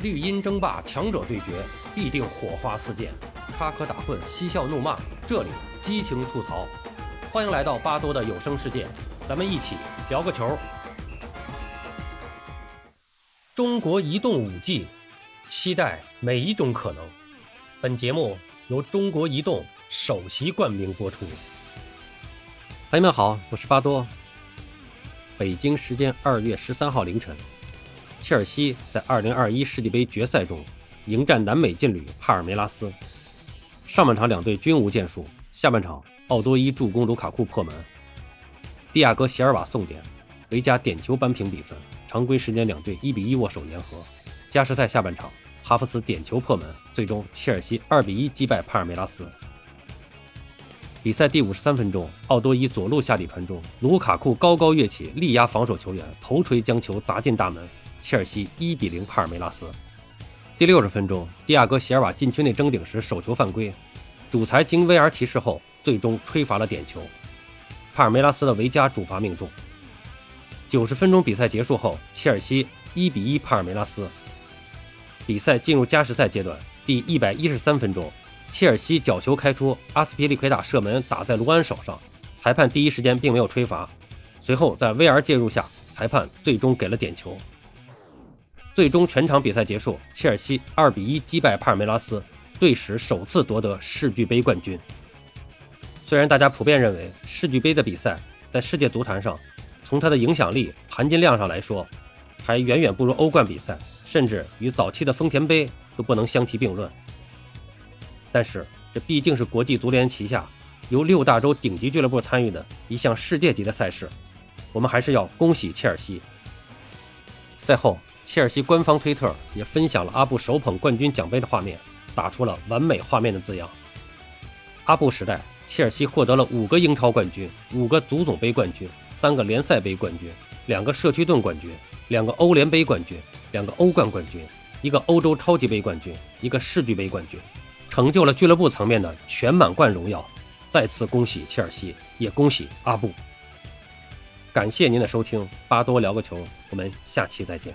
绿茵争霸，强者对决，必定火花四溅，插科打诨，嬉笑怒骂，这里激情吐槽。欢迎来到巴多的有声世界，咱们一起聊个球。中国移动五 G，期待每一种可能。本节目由中国移动首席冠名播出。朋友们好，我是巴多。北京时间二月十三号凌晨。切尔西在2021世界杯决赛中迎战南美劲旅帕尔梅拉斯。上半场两队均无建树，下半场奥多伊助攻卢卡库破门，蒂亚戈席尔瓦送点，维加点球扳平比分。常规时间两队1比1握手言和。加时赛下半场，哈弗茨点球破门，最终切尔西2比1击败帕尔梅拉斯。比赛第五十三分钟，奥多伊左路下底传中，卢卡库高高跃起，力压防守球员，头锤将球砸进大门。切尔西一比零帕尔梅拉斯。第六十分钟，蒂亚戈席尔瓦禁区内争顶时手球犯规，主裁经 VR 提示后，最终吹罚了点球。帕尔梅拉斯的维加主罚命中。九十分钟比赛结束后，切尔西一比一帕尔梅拉斯。比赛进入加时赛阶段，第一百一十三分钟，切尔西角球开出，阿斯皮利奎塔射门打在卢安手上，裁判第一时间并没有吹罚，随后在 VR 介入下，裁判最终给了点球。最终全场比赛结束，切尔西二比一击败帕尔梅拉斯，队史首次夺得世俱杯冠军。虽然大家普遍认为世俱杯的比赛在世界足坛上，从它的影响力、含金量上来说，还远远不如欧冠比赛，甚至与早期的丰田杯都不能相提并论。但是这毕竟是国际足联旗下由六大洲顶级俱乐部参与的一项世界级的赛事，我们还是要恭喜切尔西。赛后。切尔西官方推特也分享了阿布手捧冠军奖杯的画面，打出了“完美画面”的字样。阿布时代，切尔西获得了五个英超冠军、五个足总杯冠军、三个联赛杯冠军、两个社区盾冠军、两个欧联杯冠军、两个欧冠冠军、一个欧洲超级杯冠军、一个世俱杯冠军，成就了俱乐部层面的全满贯荣耀。再次恭喜切尔西，也恭喜阿布。感谢您的收听，巴多聊个球，我们下期再见。